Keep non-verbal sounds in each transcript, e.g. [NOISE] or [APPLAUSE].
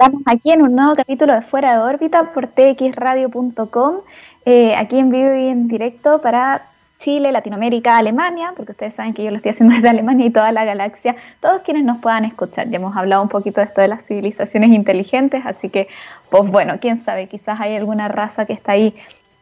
Estamos aquí en un nuevo capítulo de Fuera de órbita por txradio.com, eh, aquí en vivo y en directo para Chile, Latinoamérica, Alemania, porque ustedes saben que yo lo estoy haciendo [LAUGHS] desde Alemania y toda la galaxia, todos quienes nos puedan escuchar. Ya hemos hablado un poquito de esto de las civilizaciones inteligentes, así que, pues bueno, quién sabe, quizás hay alguna raza que está ahí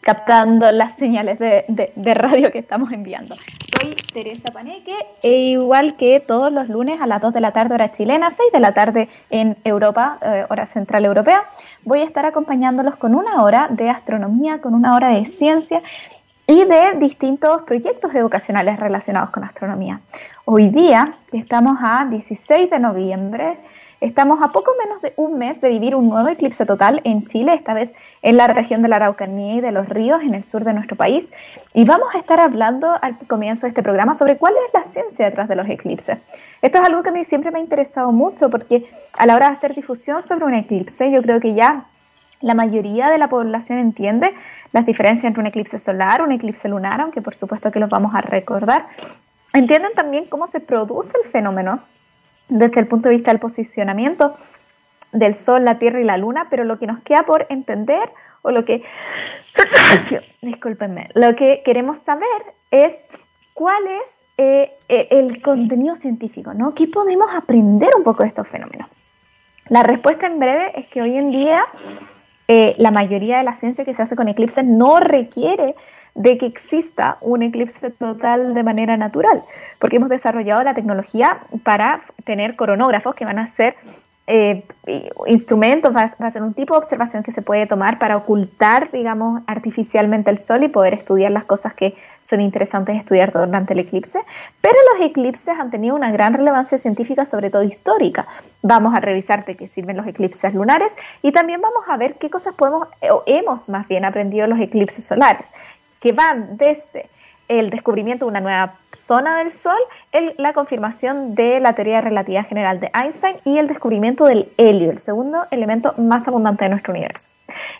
captando las señales de, radio que estamos enviando. Soy Teresa Paneque, e igual que todos los lunes a las 2 de la tarde hora chilena, 6 de la tarde en Europa, eh, hora central europea, voy a estar acompañándolos con una hora de astronomía, con una hora de ciencia y de distintos proyectos educacionales relacionados con astronomía. Hoy día, estamos a 16 de noviembre, Estamos a poco menos de un mes de vivir un nuevo eclipse total en Chile, esta vez en la región de la Araucanía y de los ríos, en el sur de nuestro país. Y vamos a estar hablando al comienzo de este programa sobre cuál es la ciencia detrás de los eclipses. Esto es algo que a mí siempre me ha interesado mucho porque a la hora de hacer difusión sobre un eclipse, yo creo que ya la mayoría de la población entiende las diferencias entre un eclipse solar, un eclipse lunar, aunque por supuesto que los vamos a recordar. Entienden también cómo se produce el fenómeno desde el punto de vista del posicionamiento del Sol, la Tierra y la Luna, pero lo que nos queda por entender o lo que, [COUGHS] discúlpenme, lo que queremos saber es cuál es eh, eh, el contenido científico, ¿no? ¿Qué podemos aprender un poco de estos fenómenos? La respuesta en breve es que hoy en día eh, la mayoría de la ciencia que se hace con eclipses no requiere de que exista un eclipse total de manera natural, porque hemos desarrollado la tecnología para tener coronógrafos que van a ser eh, instrumentos, va, a ser un tipo de observación que se puede tomar para ocultar, digamos, artificialmente el sol y poder estudiar las cosas que son interesantes estudiar durante el eclipse. Pero los eclipses han tenido una gran relevancia científica, sobre todo histórica. Vamos a revisar de qué sirven los eclipses lunares y también vamos a ver qué cosas podemos, o hemos más bien aprendido los eclipses solares que van desde el descubrimiento de una nueva zona del Sol, la confirmación de la teoría de relatividad general de Einstein y el descubrimiento del helio, el segundo elemento más abundante de nuestro universo.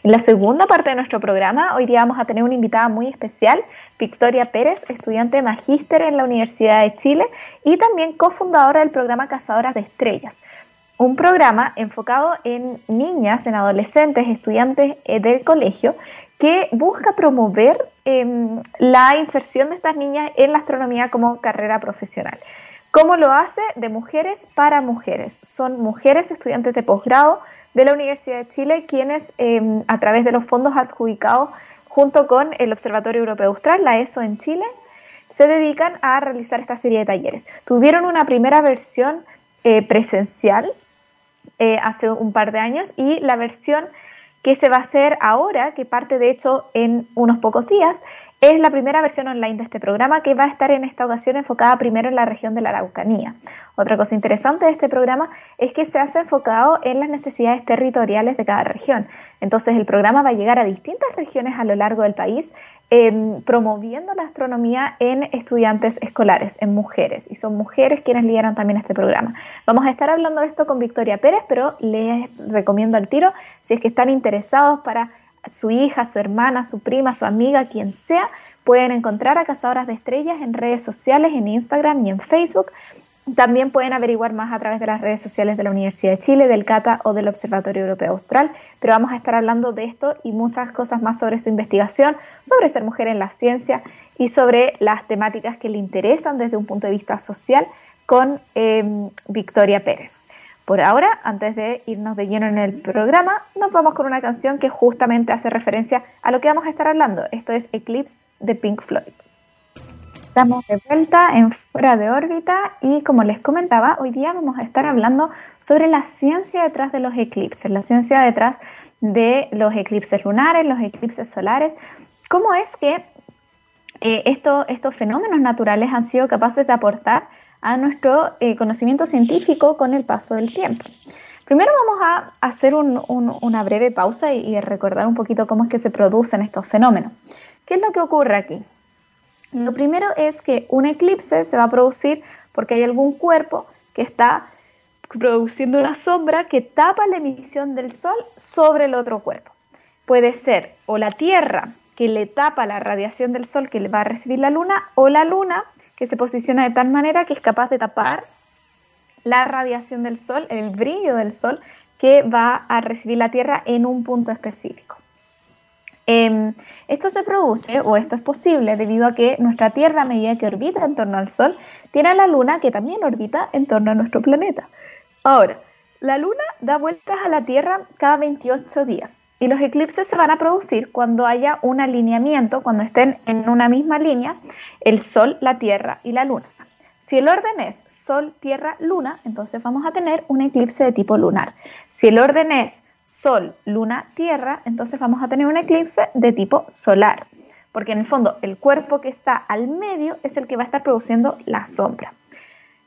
En la segunda parte de nuestro programa, hoy día vamos a tener una invitada muy especial, Victoria Pérez, estudiante magíster en la Universidad de Chile y también cofundadora del programa Cazadoras de Estrellas un programa enfocado en niñas, en adolescentes, estudiantes eh, del colegio, que busca promover em, la inserción de estas niñas en la astronomía como carrera profesional. ¿Cómo lo hace? De mujeres para mujeres. Son mujeres estudiantes de posgrado de la Universidad de Chile quienes em, a través de los fondos adjudicados junto con el Observatorio Europeo Austral, la ESO en Chile, se dedican a realizar esta serie de talleres. Tuvieron una primera versión eh, presencial eh, hace un par de años y la versión que se va a hacer ahora, que parte de hecho en unos pocos días, es la primera versión online de este programa que va a estar en esta ocasión enfocada primero en la región de la Araucanía. Otra cosa interesante de este programa es que se hace enfocado en las necesidades territoriales de cada región. Entonces el programa va a llegar a distintas regiones a lo largo del país em, promoviendo la astronomía en estudiantes escolares, en mujeres. Y son mujeres quienes lideran también este programa. Vamos a estar hablando de esto con Victoria Pérez, pero les recomiendo al tiro, si es que están interesados para su hija, su hermana, su prima, su amiga, quien sea, pueden encontrar a Cazadoras de Estrellas en redes sociales, en Instagram y en Facebook. También pueden averiguar más a través de las redes sociales de la Universidad de Chile, del CATA o del Observatorio Europeo Austral, pero vamos a estar hablando de esto y muchas cosas más sobre su investigación, sobre ser mujer en la ciencia y sobre las temáticas que le interesan desde un punto de vista social con eh, Victoria Pérez. Por ahora, antes de irnos de lleno en el programa, nos vamos con una canción que justamente hace referencia a lo que vamos a estar hablando. Esto es Eclipse de Pink Floyd. Estamos de vuelta en Fuera de órbita y como les comentaba, hoy día vamos a estar hablando sobre la ciencia detrás de los eclipses, la ciencia detrás de los eclipses lunares, los eclipses solares. ¿Cómo es que eh, estos fenómenos naturales han sido capaces de aportar a nuestro eh, conocimiento científico con el paso del tiempo. Primero vamos a hacer una breve pausa y, recordar un poquito cómo es que se producen estos fenómenos. ¿Qué es lo que ocurre aquí? Lo primero es que un eclipse se va a producir porque hay algún cuerpo que está produciendo una sombra que tapa la emisión del sol sobre el otro cuerpo. Puede ser o la Tierra que le tapa la radiación del sol que le va a recibir la luna o la luna que se posiciona de tal manera que es capaz de tapar la radiación del sol, el brillo del sol que va a recibir la Tierra en un punto específico. Em, esto se produce o esto es posible debido a que nuestra Tierra, a medida que orbita en torno al Sol, tiene a la Luna que también orbita en torno a nuestro planeta. Ahora, la Luna da vueltas a la Tierra cada 28 días y los eclipses se van a producir cuando haya un alineamiento, cuando estén en una misma línea el Sol, la Tierra y la Luna. Si el orden es Sol, Tierra, Luna, entonces vamos a tener un eclipse de tipo lunar. Si el orden es Sol, Luna, Tierra, entonces vamos a tener un eclipse de tipo solar, porque en el fondo el cuerpo que está al medio es el que va a estar produciendo la sombra.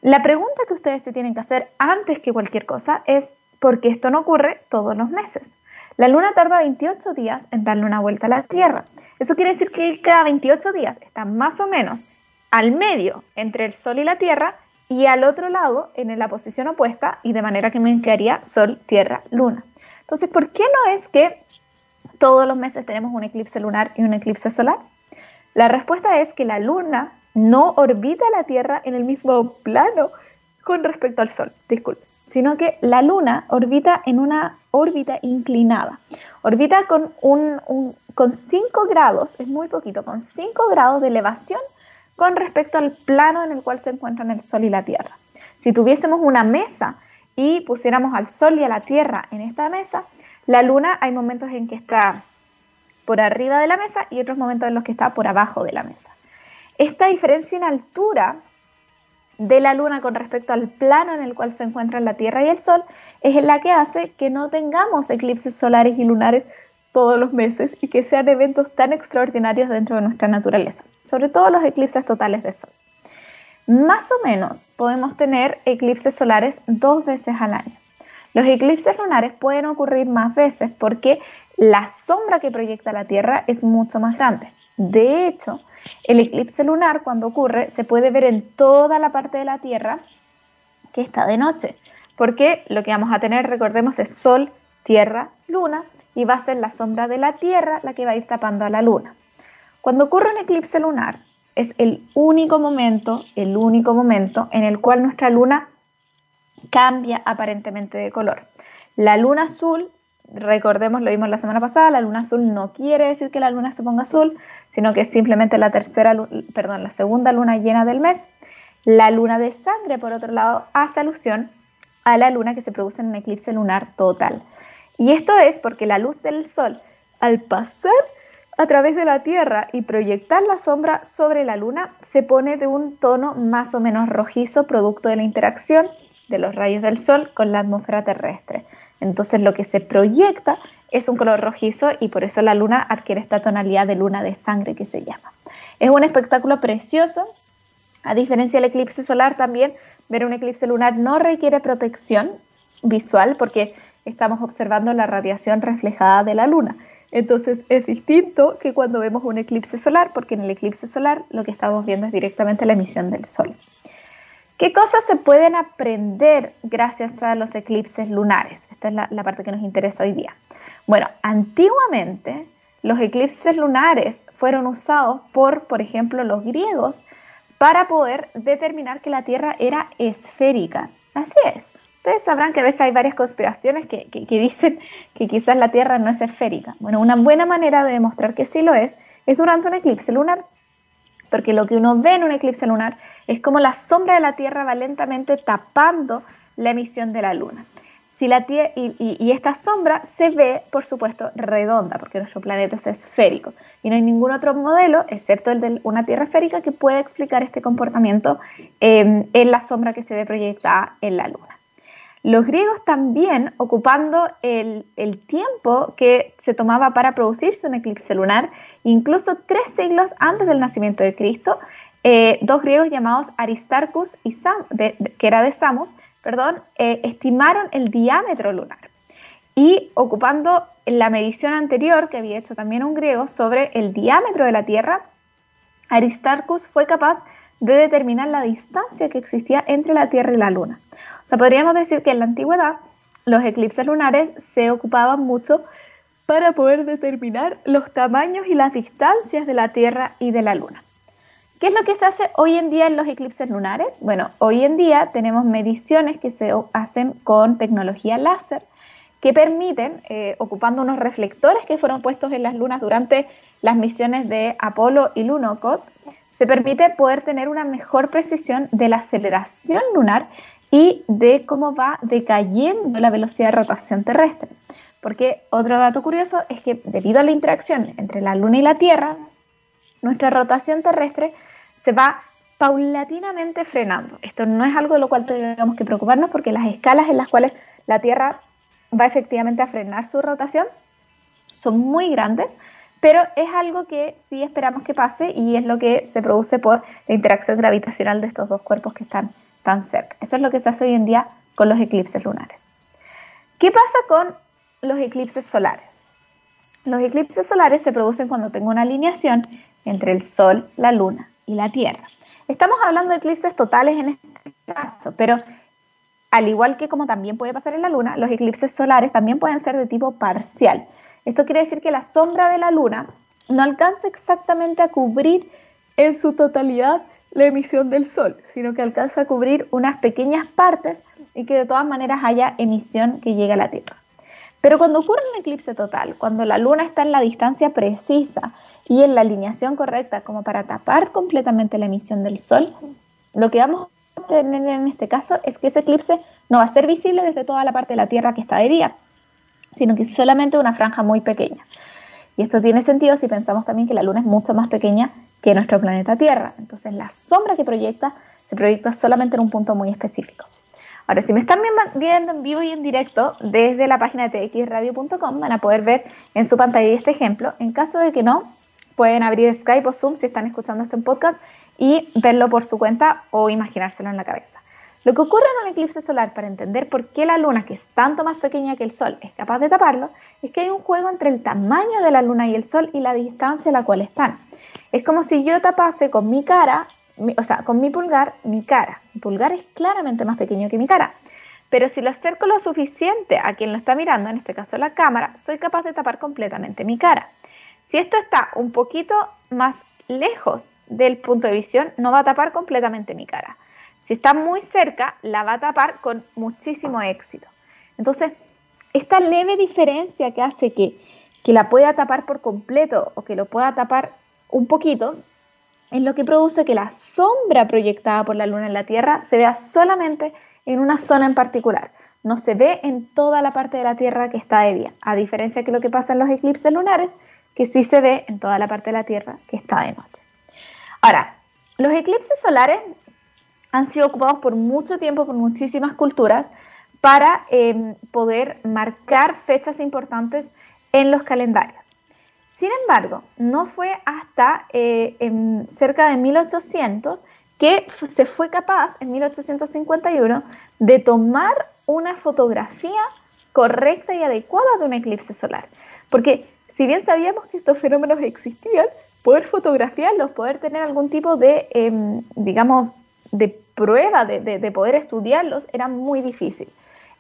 La pregunta que ustedes se tienen que hacer antes que cualquier cosa es ¿por qué esto no ocurre todos los meses? La Luna tarda 28 días en darle una vuelta a la Tierra. Eso quiere decir que cada 28 días está más o menos al medio entre el Sol y la Tierra y al otro lado en la posición opuesta y de manera que me quedaría Sol, Tierra, Luna. Entonces, ¿por qué no es que todos los meses tenemos un eclipse lunar y un eclipse solar? La respuesta es que la Luna no orbita la Tierra en el mismo plano con respecto al Sol. Disculpe sino que la Luna orbita en una órbita inclinada. Orbita con, un, con 5 grados, es muy poquito, con 5 grados de elevación con respecto al plano en el cual se encuentran el Sol y la Tierra. Si tuviésemos una mesa y pusiéramos al Sol y a la Tierra en esta mesa, la Luna hay momentos en que está por arriba de la mesa y otros momentos en los que está por abajo de la mesa. Esta diferencia en altura de la Luna con respecto al plano en el cual se encuentran la Tierra y el Sol es la que hace que no tengamos eclipses solares y lunares todos los meses y que sean eventos tan extraordinarios dentro de nuestra naturaleza, sobre todo los eclipses totales de Sol. Más o menos podemos tener eclipses solares dos veces al año. Los eclipses lunares pueden ocurrir más veces porque la sombra que proyecta la Tierra es mucho más grande. De hecho, el eclipse lunar, cuando ocurre, se puede ver en toda la parte de la Tierra que está de noche, porque lo que vamos a tener, recordemos, es Sol, Tierra, Luna, y va a ser la sombra de la Tierra la que va a ir tapando a la Luna. Cuando ocurre un eclipse lunar, es el único momento, el único momento en el cual nuestra Luna cambia aparentemente de color. La Luna azul recordemos, lo vimos la semana pasada, la luna azul no quiere decir que la luna se ponga azul, sino que es simplemente la tercera, perdón, la segunda luna llena del mes. La luna de sangre, por otro lado, hace alusión a la luna que se produce en un eclipse lunar total. Y esto es porque la luz del sol, al pasar a través de la Tierra y proyectar la sombra sobre la luna, se pone de un tono más o menos rojizo, producto de la interacción de los rayos del sol con la atmósfera terrestre. Entonces lo que se proyecta es un color rojizo y por eso la luna adquiere esta tonalidad de luna de sangre que se llama. Es un espectáculo precioso. A diferencia del eclipse solar también, ver un eclipse lunar no requiere protección visual porque estamos observando la radiación reflejada de la luna. Entonces es distinto que cuando vemos un eclipse solar, porque en el eclipse solar lo que estamos viendo es directamente la emisión del sol. ¿Qué cosas se pueden aprender gracias a los eclipses lunares? Esta es la, parte que nos interesa hoy día. Bueno, antiguamente los eclipses lunares fueron usados por, por ejemplo, los griegos para poder determinar que la Tierra era esférica. Así es. Ustedes sabrán que a veces hay varias conspiraciones que, que, dicen que quizás la Tierra no es esférica. Bueno, una buena manera de demostrar que sí lo es es durante un eclipse lunar porque lo que uno ve en un eclipse lunar es como la sombra de la Tierra va lentamente tapando la emisión de la Luna. Si la y, esta sombra se ve, por supuesto, redonda, porque nuestro planeta es esférico. Y no hay ningún otro modelo, excepto el de una Tierra esférica, que pueda explicar este comportamiento eh, en la sombra que se ve proyectada en la Luna. Los griegos también, ocupando el, tiempo que se tomaba para producirse un eclipse lunar, incluso tres siglos antes del nacimiento de Cristo, eh, dos griegos llamados Aristarchus y Sam, que era de Samos, perdón, eh, estimaron el diámetro lunar. Y ocupando la medición anterior que había hecho también un griego sobre el diámetro de la Tierra, Aristarchus fue capaz de determinar la distancia que existía entre la Tierra y la Luna. O sea, podríamos decir que en la antigüedad los eclipses lunares se ocupaban mucho para poder determinar los tamaños y las distancias de la Tierra y de la Luna. ¿Qué es lo que se hace hoy en día en los eclipses lunares? Bueno, hoy en día tenemos mediciones que se hacen con tecnología láser que permiten, eh, ocupando unos reflectores que fueron puestos en las lunas durante las misiones de Apolo y Lunokhod, se permite poder tener una mejor precisión de la aceleración lunar y de cómo va decayendo la velocidad de rotación terrestre. Porque otro dato curioso es que debido a la interacción entre la Luna y la Tierra, nuestra rotación terrestre se va paulatinamente frenando. Esto no es algo de lo cual tengamos que preocuparnos porque las escalas en las cuales la Tierra va efectivamente a frenar su rotación son muy grandes, pero es algo que sí esperamos que pase y es lo que se produce por la interacción gravitacional de estos dos cuerpos que están tan cerca. Eso es lo que se hace hoy en día con los eclipses lunares. ¿Qué pasa con los eclipses solares? Los eclipses solares se producen cuando tengo una alineación entre el Sol, la Luna y la Tierra. Estamos hablando de eclipses totales en este caso, pero al igual que como también puede pasar en la Luna, los eclipses solares también pueden ser de tipo parcial. Esto quiere decir que la sombra de la luna no alcanza exactamente a cubrir en su totalidad la emisión del sol, sino que alcanza a cubrir unas pequeñas partes y que de todas maneras haya emisión que llegue a la Tierra. Pero cuando ocurre un eclipse total, cuando la luna está en la distancia precisa y en la alineación correcta como para tapar completamente la emisión del sol, lo que vamos a tener en este caso es que ese eclipse no va a ser visible desde toda la parte de la Tierra que está de día, sino que solamente una franja muy pequeña. Y esto tiene sentido si pensamos también que la Luna es mucho más pequeña que nuestro planeta Tierra. Entonces la sombra que proyecta se proyecta solamente en un punto muy específico. Ahora, si me están viendo en vivo y en directo desde la página de txradio.com, van a poder ver en su pantalla este ejemplo. En caso de que no, pueden abrir Skype o Zoom si están escuchando este podcast y verlo por su cuenta o imaginárselo en la cabeza. Lo que ocurre en un eclipse solar para entender por qué la luna, que es tanto más pequeña que el sol, es capaz de taparlo, es que hay un juego entre el tamaño de la luna y el sol y la distancia a la cual están. Es como si yo tapase con mi cara, o sea, con mi pulgar, mi cara. Mi pulgar es claramente más pequeño que mi cara. Pero si lo acerco lo suficiente a quien lo está mirando, en este caso la cámara, soy capaz de tapar completamente mi cara. Si esto está un poquito más lejos del punto de visión, no va a tapar completamente mi cara. Si está muy cerca, la va a tapar con muchísimo éxito. Entonces, esta leve diferencia que hace que, la pueda tapar por completo o que lo pueda tapar un poquito, es lo que produce que la sombra proyectada por la luna en la Tierra se vea solamente en una zona en particular. No se ve en toda la parte de la Tierra que está de día, a diferencia de lo que pasa en los eclipses lunares, que sí se ve en toda la parte de la Tierra que está de noche. Ahora, los eclipses solares han sido ocupados por mucho tiempo por muchísimas culturas para em, poder marcar fechas importantes en los calendarios. Sin embargo, no fue hasta eh, cerca de 1800 que se fue capaz, en 1851, de tomar una fotografía correcta y adecuada de un eclipse solar. Porque si bien sabíamos que estos fenómenos existían, poder fotografiarlos, poder tener algún tipo de, em, digamos, de prueba de, poder estudiarlos era muy difícil.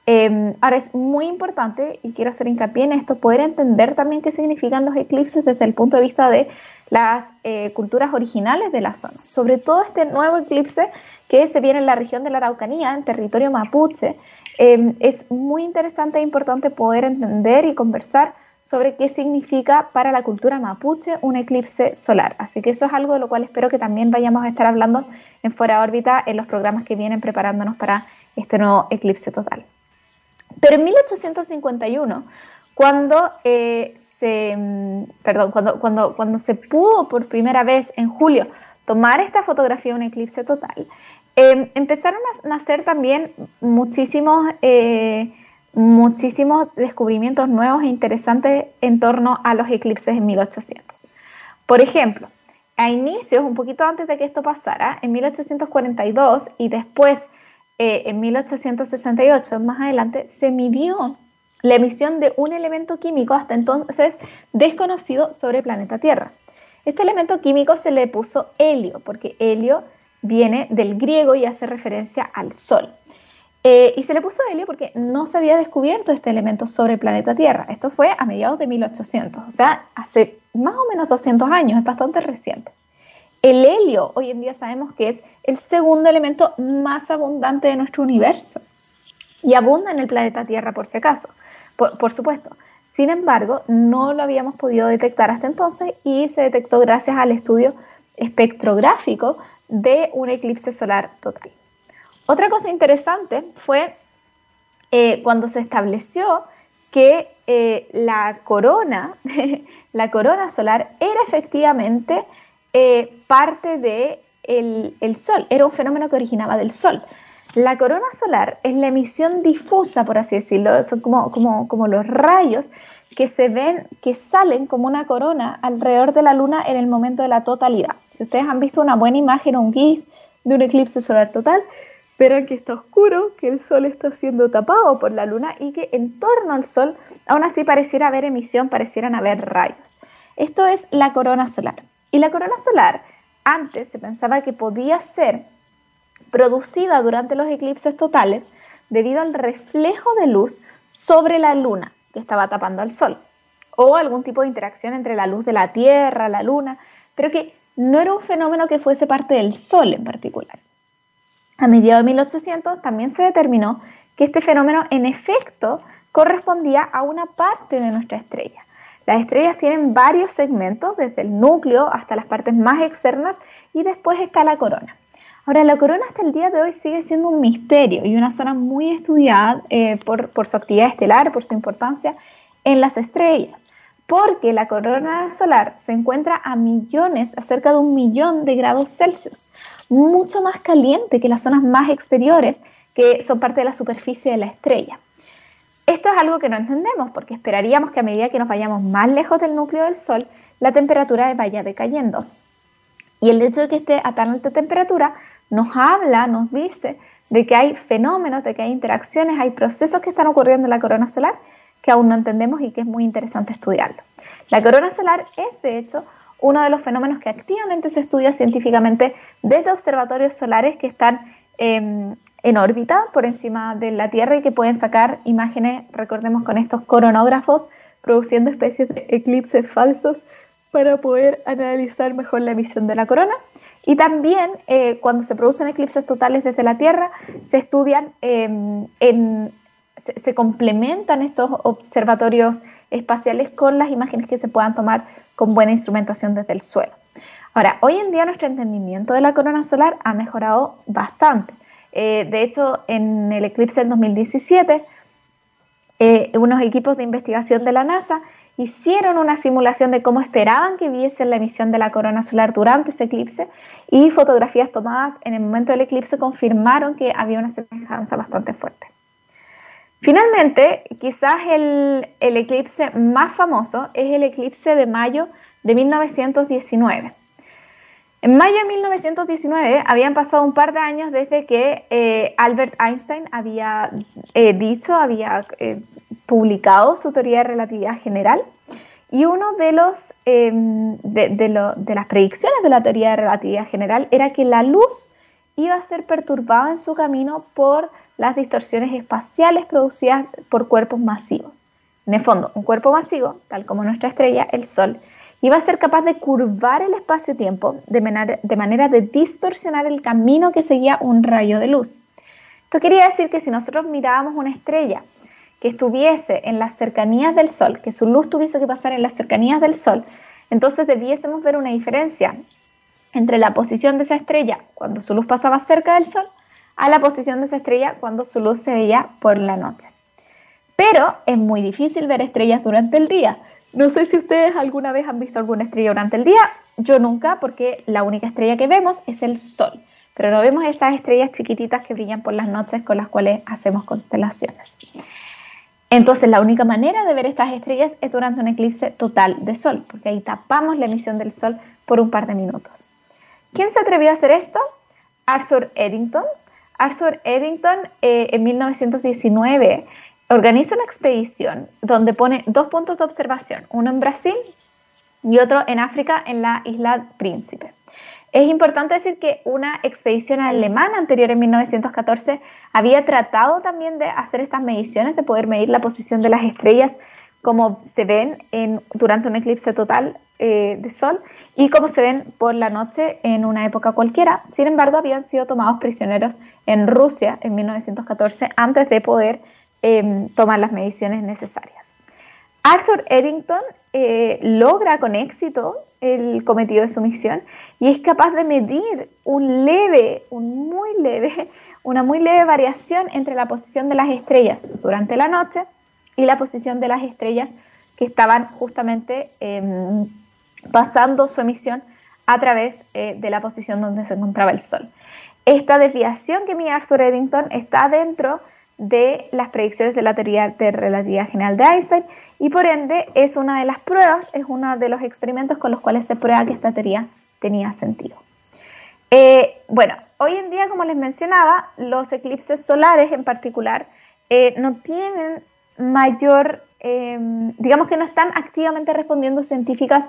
Em, ahora es muy importante, y quiero hacer hincapié en esto, poder entender también qué significan los eclipses desde el punto de vista de las eh, culturas originales de la zona. Sobre todo este nuevo eclipse que se viene en la región de la Araucanía, en territorio mapuche, em, es muy interesante e importante poder entender y conversar sobre qué significa para la cultura mapuche un eclipse solar. Así que eso es algo de lo cual espero que también vayamos a estar hablando en Fuera órbita en los programas que vienen preparándonos para este nuevo eclipse total. Pero en 1851, cuando eh, se, mm, perdón, cuando, cuando, cuando se pudo por primera vez en julio tomar esta fotografía de un eclipse total, em, empezaron a nacer también muchísimos eh, muchísimos descubrimientos nuevos e interesantes en torno a los eclipses en 1800. Por ejemplo, a inicios, un poquito antes de que esto pasara, en 1842 y después eh, en 1868, más adelante, se midió la emisión de un elemento químico hasta entonces desconocido sobre el planeta Tierra. Este elemento químico se le puso helio, porque helio viene del griego y hace referencia al Sol. Eh, y se le puso helio porque no se había descubierto este elemento sobre el planeta Tierra. Esto fue a mediados de 1800, o sea, hace más o menos 200 años, es bastante reciente. El helio hoy en día sabemos que es el segundo elemento más abundante de nuestro universo y abunda en el planeta Tierra por si acaso. por, supuesto. Sin embargo, no lo habíamos podido detectar hasta entonces y se detectó gracias al estudio espectrográfico de un eclipse solar total. Otra cosa interesante fue eh, cuando se estableció que eh, la corona, [LAUGHS] la corona solar era efectivamente eh, parte de el, Sol, era un fenómeno que originaba del Sol. La corona solar es la emisión difusa, por así decirlo, son como, como, como los rayos que se ven, que salen como una corona alrededor de la Luna en el momento de la totalidad. Si ustedes han visto una buena imagen o un GIF de un eclipse solar total, verán que está oscuro, que el Sol está siendo tapado por la Luna y que en torno al Sol aún así pareciera haber emisión, parecieran haber rayos. Esto es la corona solar. Y la corona solar antes se pensaba que podía ser producida durante los eclipses totales debido al reflejo de luz sobre la luna que estaba tapando al sol o algún tipo de interacción entre la luz de la Tierra, la luna, pero que no era un fenómeno que fuese parte del sol en particular. A mediados de 1800 también se determinó que este fenómeno en efecto correspondía a una parte de nuestra estrella. Las estrellas tienen varios segmentos, desde el núcleo hasta las partes más externas y después está la corona. Ahora, la corona hasta el día de hoy sigue siendo un misterio y una zona muy estudiada eh, por, por su actividad estelar, por su importancia en las estrellas, porque la corona solar se encuentra a millones, a cerca de un millón de grados Celsius, mucho más caliente que las zonas más exteriores que son parte de la superficie de la estrella. Esto es algo que no entendemos porque esperaríamos que a medida que nos vayamos más lejos del núcleo del Sol, la temperatura vaya decayendo. Y el hecho de que esté a tan alta temperatura nos habla, nos dice de que hay fenómenos, de que hay interacciones, hay procesos que están ocurriendo en la corona solar que aún no entendemos y que es muy interesante estudiarlo. La corona solar es, de hecho, uno de los fenómenos que activamente se estudia científicamente desde observatorios solares que están em, en órbita por encima de la Tierra y que pueden sacar imágenes, recordemos, con estos coronógrafos, produciendo especies de eclipses falsos para poder analizar mejor la emisión de la corona. Y también eh, cuando se producen eclipses totales desde la Tierra, se estudian, em, en, se, complementan estos observatorios espaciales con las imágenes que se puedan tomar con buena instrumentación desde el suelo. Ahora, hoy en día nuestro entendimiento de la corona solar ha mejorado bastante. Eh, de hecho, en el eclipse del 2017, eh, unos equipos de investigación de la NASA hicieron una simulación de cómo esperaban que viese la emisión de la corona solar durante ese eclipse y fotografías tomadas en el momento del eclipse confirmaron que había una semejanza bastante fuerte. Finalmente, quizás el eclipse más famoso es el eclipse de mayo de 1919. En mayo de 1919 habían pasado un par de años desde que eh, Albert Einstein había eh, dicho, había eh, publicado su teoría de relatividad general y uno de los em, de, de, las predicciones de la teoría de relatividad general era que la luz iba a ser perturbada en su camino por las distorsiones espaciales producidas por cuerpos masivos. En el fondo, un cuerpo masivo, tal como nuestra estrella, el Sol, iba a ser capaz de curvar el espacio-tiempo de, manera de distorsionar el camino que seguía un rayo de luz. Esto quería decir que si nosotros mirábamos una estrella que estuviese en las cercanías del Sol, que su luz tuviese que pasar en las cercanías del Sol, entonces debiésemos ver una diferencia entre la posición de esa estrella cuando su luz pasaba cerca del Sol a la posición de esa estrella cuando su luz se veía por la noche. Pero es muy difícil ver estrellas durante el día, no sé si ustedes alguna vez han visto alguna estrella durante el día. Yo nunca, porque la única estrella que vemos es el Sol. Pero no vemos estas estrellas chiquititas que brillan por las noches con las cuales hacemos constelaciones. Entonces, la única manera de ver estas estrellas es durante un eclipse total de Sol, porque ahí tapamos la emisión del Sol por un par de minutos. ¿Quién se atrevió a hacer esto? Arthur Eddington. Arthur Eddington eh, en 1919 organiza una expedición donde pone dos puntos de observación, uno en Brasil y otro en África, en la isla Príncipe. Es importante decir que una expedición alemana anterior en 1914 había tratado también de hacer estas mediciones, de poder medir la posición de las estrellas como se ven en, durante un eclipse total eh, de sol y como se ven por la noche en una época cualquiera. Sin embargo, habían sido tomados prisioneros en Rusia en 1914 antes de poder em, tomar las mediciones necesarias. Arthur Eddington eh, logra con éxito el cometido de su misión y es capaz de medir un leve, un muy leve, [LAUGHS] una muy leve variación entre la posición de las estrellas durante la noche y la posición de las estrellas que estaban justamente em, pasando su emisión a través eh, de la posición donde se encontraba el Sol. Esta desviación que mide Arthur Eddington está dentro de las predicciones de la teoría de relatividad general de Einstein y por ende es una de las pruebas, es uno de los experimentos con los cuales se prueba que esta teoría tenía sentido. Eh, bueno, hoy en día, como les mencionaba, los eclipses solares en particular eh, no tienen mayor, em, digamos que no están activamente respondiendo científicas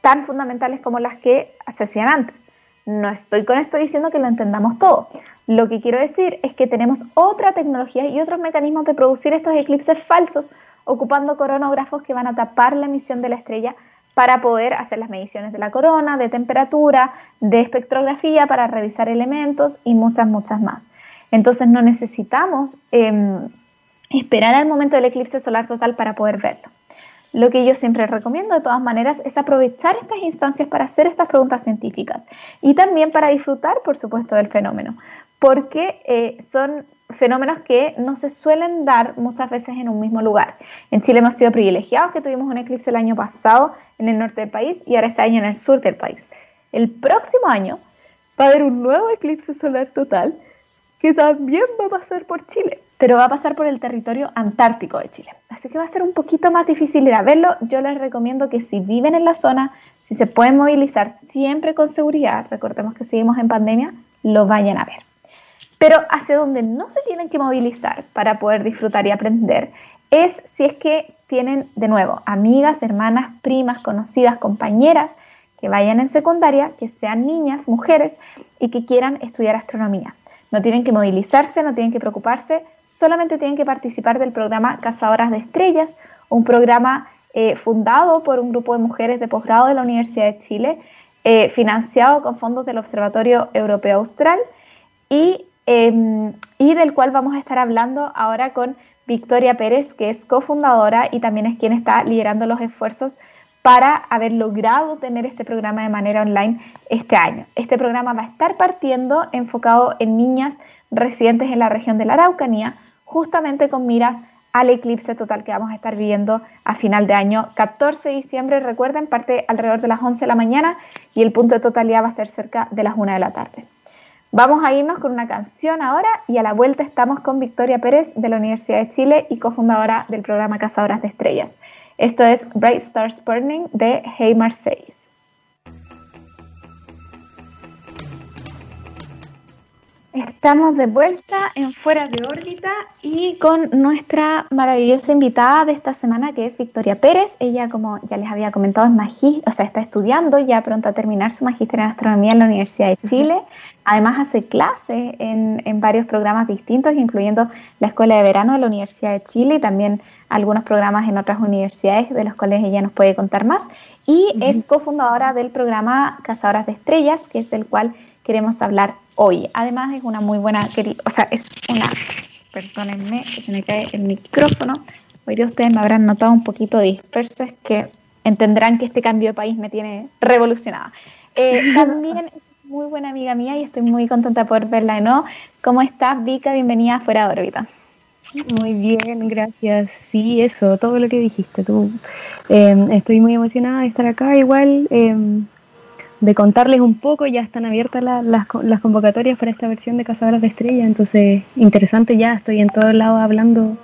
tan fundamentales como las que se hacían antes. No estoy con esto diciendo que lo entendamos todo. Lo que quiero decir es que tenemos otra tecnología y otros mecanismos de producir estos eclipses falsos ocupando coronógrafos que van a tapar la emisión de la estrella para poder hacer las mediciones de la corona, de temperatura, de espectrografía, para revisar elementos y muchas, muchas más. Entonces no necesitamos em, esperar al momento del eclipse solar total para poder verlo. Lo que yo siempre recomiendo de todas maneras es aprovechar estas instancias para hacer estas preguntas científicas y también para disfrutar, por supuesto, del fenómeno, porque eh, son fenómenos que no se suelen dar muchas veces en un mismo lugar. En Chile hemos sido privilegiados que tuvimos un eclipse el año pasado en el norte del país y ahora este año en el sur del país. El próximo año va a haber un nuevo eclipse solar total que también va a pasar por Chile, pero va a pasar por el territorio antártico de Chile. Así que va a ser un poquito más difícil ir a verlo. Yo les recomiendo que si viven en la zona, si se pueden movilizar siempre con seguridad, recordemos que seguimos en pandemia, lo vayan a ver. Pero hacia donde no se tienen que movilizar para poder disfrutar y aprender es si es que tienen de nuevo amigas, hermanas, primas, conocidas, compañeras que vayan en secundaria, que sean niñas, mujeres y que quieran estudiar astronomía. No tienen que movilizarse, no tienen que preocuparse, solamente tienen que participar del programa Cazadoras de Estrellas, un programa eh, fundado por un grupo de mujeres de posgrado de la Universidad de Chile, eh, financiado con fondos del Observatorio Europeo Austral em, y del cual vamos a estar hablando ahora con Victoria Pérez, que es cofundadora y también es quien está liderando los esfuerzos para haber logrado tener este programa de manera online este año. Este programa va a estar partiendo enfocado en niñas residentes en la región de la Araucanía, justamente con miras al eclipse total que vamos a estar viviendo a final de año 14 de diciembre. Recuerden, parte alrededor de las 11 de la mañana y el punto de totalidad va a ser cerca de las 1 de la tarde. Vamos a irnos con una canción ahora y a la vuelta estamos con Victoria Pérez de la Universidad de Chile y cofundadora del programa Cazadoras de Estrellas. Esto es Bright Stars Burning de Hey Marseilles. Estamos de vuelta en Fuera de órbita y con nuestra maravillosa invitada de esta semana que es Victoria Pérez. Ella, como ya les había comentado, es magíster, o sea, está estudiando ya pronto a terminar su magíster en astronomía en la Universidad de Chile. Además hace clase en, en, varios programas distintos, incluyendo la Escuela de Verano de la Universidad de Chile y también algunos programas en otras universidades de los cuales ella nos puede contar más. Y es cofundadora del programa Cazadoras de Estrellas, que es del cual queremos hablar hoy. Además es una muy buena, o sea, es una, perdónenme, se me cae el micrófono. Hoy día ustedes me habrán notado un poquito dispersa, es que entenderán que este cambio de país me tiene revolucionada. Eh, [LAUGHS] también es muy buena amiga mía y estoy muy contenta por verla ¿no? ¿Cómo estás, Vika? Bienvenida a Fuera de órbita. Muy bien, gracias. Sí, eso, todo lo que dijiste tú. Eh, estoy muy emocionada de estar acá. Igual, eh, de contarles un poco, ya están abiertas las, las, convocatorias para esta versión de Cazadoras de Estrella, entonces interesante ya, estoy en todos lados hablando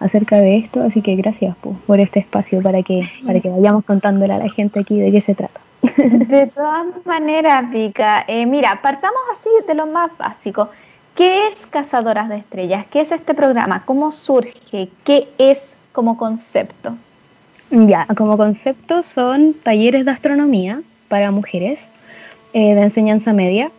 acerca de esto, así que gracias por este espacio para que, para que vayamos contándole a la gente aquí de qué se trata. De todas maneras, Vika, eh, mira, partamos así de lo más básico. ¿Qué es Cazadoras de Estrellas? ¿Qué es este programa? ¿Cómo surge? ¿Qué es como concepto? Ya, como concepto son talleres de astronomía para mujeres eh, de enseñanza media.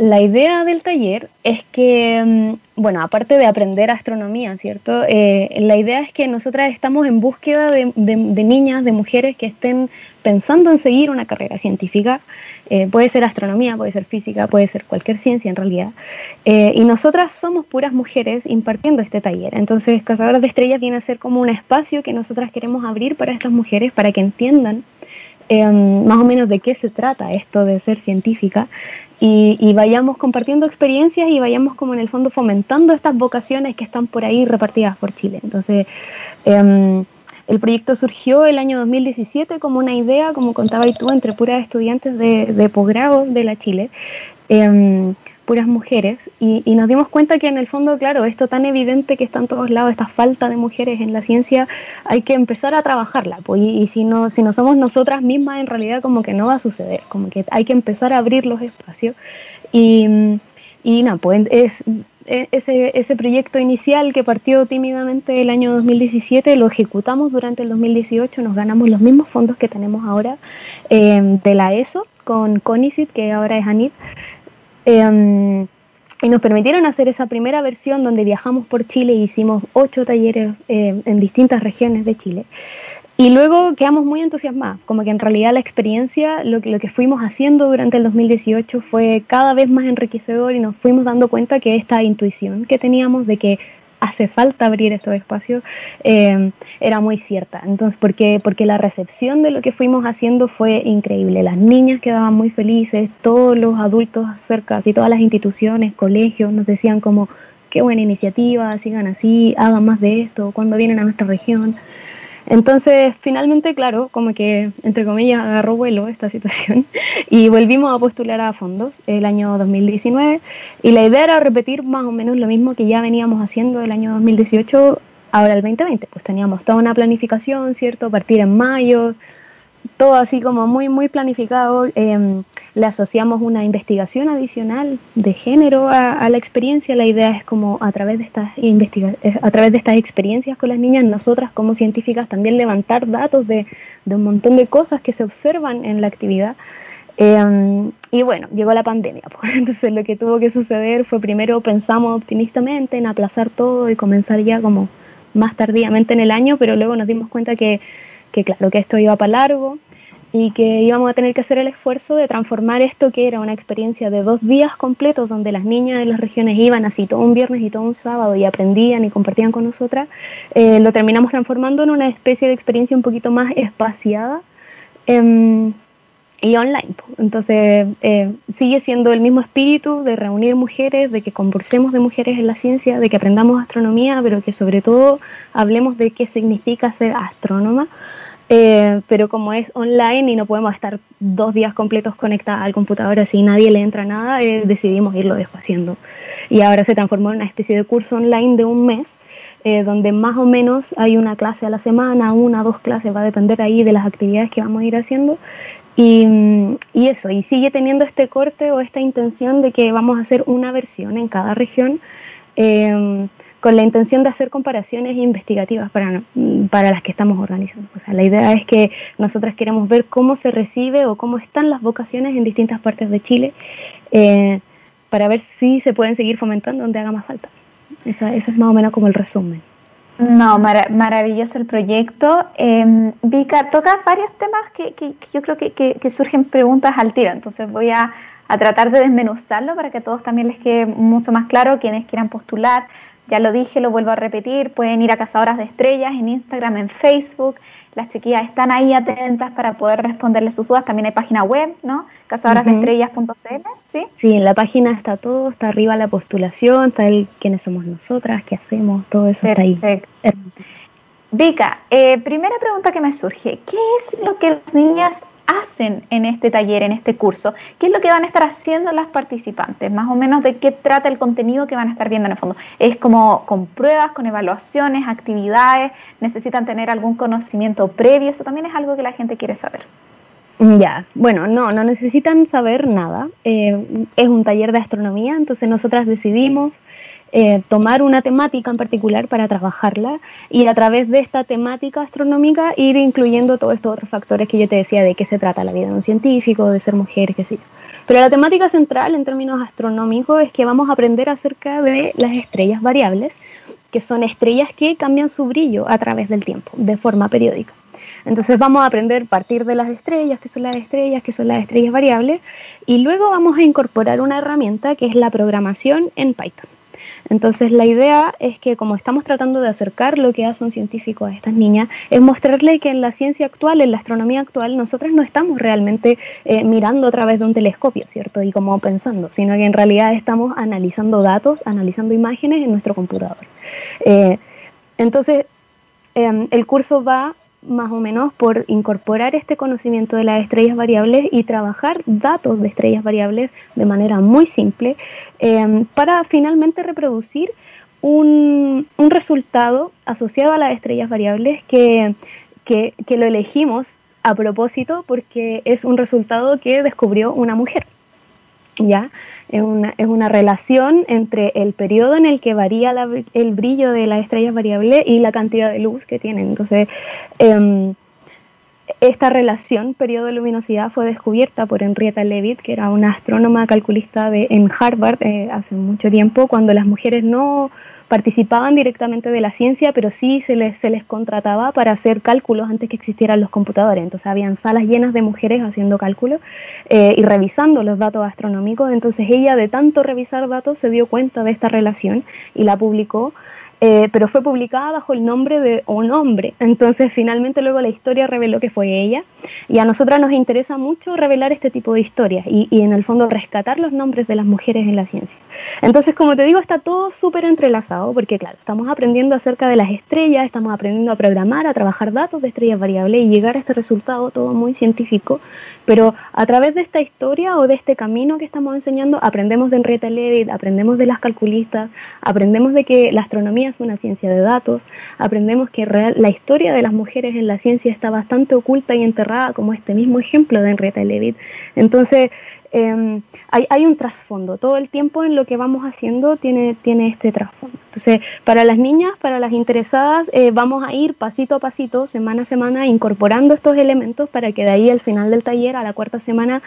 la idea del taller es que, mm, bueno, aparte de aprender astronomía, ¿cierto? Eh, la idea es que nosotras estamos en búsqueda de, niñas, de mujeres que estén pensando en seguir una carrera científica. Eh, puede ser astronomía, puede ser física, puede ser cualquier ciencia en realidad. Eh, y nosotras somos puras mujeres impartiendo este taller. Entonces, Cazadoras de Estrellas viene a ser como un espacio que nosotras queremos abrir para estas mujeres, para que entiendan más o menos de qué se trata esto de ser científica y, vayamos compartiendo experiencias y vayamos como en el fondo fomentando estas vocaciones que están por ahí repartidas por Chile. Entonces, em, el proyecto surgió el año 2017 como una idea, como contabas tú, entre puras estudiantes de, de posgrado de la Chile. Em, puras mujeres y, nos dimos cuenta que en el fondo, claro, esto tan evidente que está en todos lados, esta falta de mujeres en la ciencia, hay que empezar a trabajarla. Y, si, no, si no somos nosotras mismas, en realidad como que no va a suceder, como que hay que empezar a abrir los espacios. Y, y nada, pues es, e, ese, ese proyecto inicial que partió tímidamente el año 2017 lo ejecutamos durante el 2018, nos ganamos los mismos fondos que tenemos ahora eh, de la ESO con CONICIT, que ahora es ANIT, Em, y nos permitieron hacer esa primera versión donde viajamos por Chile e hicimos ocho talleres em, en distintas regiones de Chile. Y luego quedamos muy entusiasmados, como que en realidad la experiencia, lo que, lo que fuimos haciendo durante el 2018 fue cada vez más enriquecedor y nos fuimos dando cuenta que esta intuición que teníamos de que hace falta abrir estos espacios, eh, era muy cierta. Entonces, porque, porque la recepción de lo que fuimos haciendo fue increíble. Las niñas quedaban muy felices, todos los adultos cerca, y todas las instituciones, colegios, nos decían como, qué buena iniciativa, sigan así, hagan más de esto, cuando vienen a nuestra región. Entonces, finalmente, claro, como que, entre comillas, agarró vuelo esta [LAUGHS] situación y volvimos a postular a fondos el año 2019 y la idea era repetir más o menos lo mismo que ya veníamos haciendo el año 2018, ahora el 2020, pues teníamos toda una planificación, ¿cierto? Partir en mayo, todo así como muy, muy planificado. Em, le asociamos una investigación adicional de género a, la experiencia. La idea es como a través, de estas eh, a través de estas experiencias con las niñas, nosotras como científicas también levantar datos de, de un montón de cosas que se observan en la actividad. Em, y bueno, llegó la pandemia. [LAUGHS] Pues. Entonces lo que tuvo que suceder fue primero pensamos optimistamente en aplazar todo y comenzar ya como más tardíamente en el año, pero luego nos dimos cuenta que que claro, que esto iba para largo y que íbamos a tener que hacer el esfuerzo de transformar esto que era una experiencia de dos días completos donde las niñas de las regiones iban así todo un viernes y todo un sábado y aprendían y compartían con nosotras, eh, lo terminamos transformando en una especie de experiencia un poquito más espaciada em, y online. Entonces eh, sigue siendo el mismo espíritu de reunir mujeres, de que conversemos de mujeres en la ciencia, de que aprendamos astronomía, pero que sobre todo hablemos de qué significa ser astrónoma eh, pero como es online y no podemos estar dos días completos conectados al computador así nadie le entra nada, eh, decidimos irlo deshaciendo. Y ahora se transformó en una especie de curso online de un mes, eh, donde más o menos hay una clase a la semana, una, dos clases, va a depender ahí de las actividades que vamos a ir haciendo. Y, y eso, y sigue teniendo este corte o esta intención de que vamos a hacer una versión en cada región con la intención de hacer comparaciones investigativas para, para las que estamos organizando. O sea, la idea es que nosotras queremos ver cómo se recibe o cómo están las vocaciones en distintas partes de Chile eh, para ver si se pueden seguir fomentando donde haga más falta. Esa, ese es más o menos como el resumen. No, maravilloso el proyecto. Eh, Vika, toca varios temas que, que, yo creo que, que, surgen preguntas al tiro, entonces voy a, a tratar de desmenuzarlo para que a todos también les quede mucho más claro quienes quieran postular ya lo dije, lo vuelvo a repetir, pueden ir a Cazadoras de Estrellas en Instagram, en Facebook. Las chiquillas están ahí atentas para poder responderles sus dudas. También hay página web, ¿no? cazadorasdeestrellas.cl, ¿sí? Sí, en la página está todo, está arriba la postulación, está el quiénes somos nosotras, qué hacemos, todo eso está ahí. Vika, eh, primera pregunta que me surge, ¿qué es lo que las niñas hacen en este taller, en este curso? ¿Qué es lo que van a estar haciendo las participantes? Más o menos de qué trata el contenido que van a estar viendo en el fondo. ¿Es como con pruebas, con evaluaciones, actividades? ¿Necesitan tener algún conocimiento previo? Eso también es algo que la gente quiere saber. Ya, bueno, no, no necesitan saber nada. Eh, es un taller de astronomía, entonces nosotras decidimos eh, tomar una temática en particular para trabajarla y a través de esta temática astronómica ir incluyendo todos estos otros factores que yo te decía de qué se trata la vida de un científico, de ser mujer, qué sé Pero la temática central en términos astronómicos es que vamos a aprender acerca de las estrellas variables, que son estrellas que cambian su brillo a través del tiempo, de forma periódica. Entonces vamos a aprender a partir de las estrellas, que son las estrellas, que son las estrellas variables, y luego vamos a incorporar una herramienta que es la programación en Python. Entonces la idea es que como estamos tratando de acercar lo que hace un científico a estas niñas, es mostrarle que en la ciencia actual, en la astronomía actual, nosotros no estamos realmente eh, mirando a través de un telescopio, ¿cierto? Y como pensando, sino que en realidad estamos analizando datos, analizando imágenes en nuestro computador. Eh, entonces, em, el curso va más o menos por incorporar este conocimiento de las estrellas variables y trabajar datos de estrellas variables de manera muy simple em, para finalmente reproducir un, resultado asociado a las estrellas variables que, que, que lo elegimos a propósito porque es un resultado que descubrió una mujer. ¿Ya? Es una, es una relación entre el periodo en el que varía el brillo de las estrellas variables y la cantidad de luz que tienen. Entonces, em, esta relación, periodo de luminosidad, fue descubierta por Henrietta Leavitt, que era una astrónoma calculista de, en Harvard eh, hace mucho tiempo, cuando las mujeres no, participaban directamente de la ciencia, pero sí se les, se les contrataba para hacer cálculos antes que existieran los computadores. Entonces habían salas llenas de mujeres haciendo cálculos eh, y revisando los datos astronómicos. Entonces ella de tanto revisar datos se dio cuenta de esta relación y la publicó eh, pero fue publicada bajo el nombre de un hombre. Entonces, finalmente, luego la historia reveló que fue ella. Y a nosotras nos interesa mucho revelar este tipo de historias y, y en el fondo rescatar los nombres de las mujeres en la ciencia. Entonces, como te digo, está todo súper entrelazado porque, claro, estamos aprendiendo acerca de las estrellas, estamos aprendiendo a programar, a trabajar datos de estrellas variables y llegar a este resultado todo muy científico. Pero a través de esta historia o de este camino que estamos enseñando, aprendemos de Henrietta Leavitt, aprendemos de las calculistas, aprendemos de que la astronomía es una ciencia de datos, aprendemos que la historia de las mujeres en la ciencia está bastante oculta y enterrada, como este mismo ejemplo de Henrietta Leavitt. Entonces, em, hay, un trasfondo. Todo el tiempo en lo que vamos haciendo tiene, tiene este trasfondo. Entonces, para las niñas, para las interesadas, eh, vamos a ir pasito a pasito, semana a semana, incorporando estos elementos para que de ahí al final del taller, a la cuarta semana,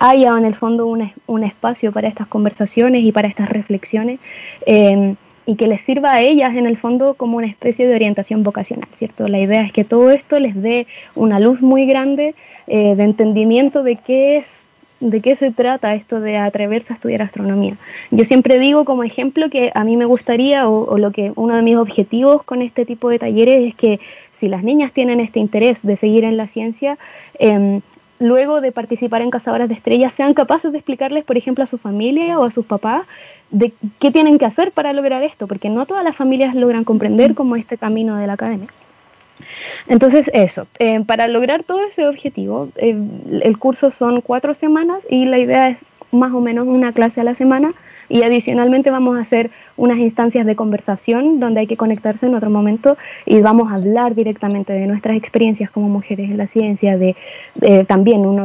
haya en el fondo un, un espacio para estas conversaciones y para estas reflexiones. Em, y que les sirva a ellas en el fondo como una especie de orientación vocacional, ¿cierto? La idea es que todo esto les dé una luz muy grande eh, de entendimiento de qué es de qué se trata esto de atreverse a estudiar astronomía. Yo siempre digo como ejemplo que a mí me gustaría, o, lo que uno de mis objetivos con este tipo de talleres es que si las niñas tienen este interés de seguir en la ciencia, em, luego de participar en Cazadoras de Estrellas, sean capaces de explicarles, por ejemplo, a su familia o a sus papás de qué tienen que hacer para lograr esto, porque no todas las familias logran comprender cómo este camino de la academia. Entonces, eso, eh, para lograr todo ese objetivo, eh, el curso son cuatro semanas y la idea es más o menos una clase a la semana y adicionalmente vamos a hacer unas instancias de conversación donde hay que conectarse en otro momento y vamos a hablar directamente de nuestras experiencias como mujeres en la ciencia, de, también un,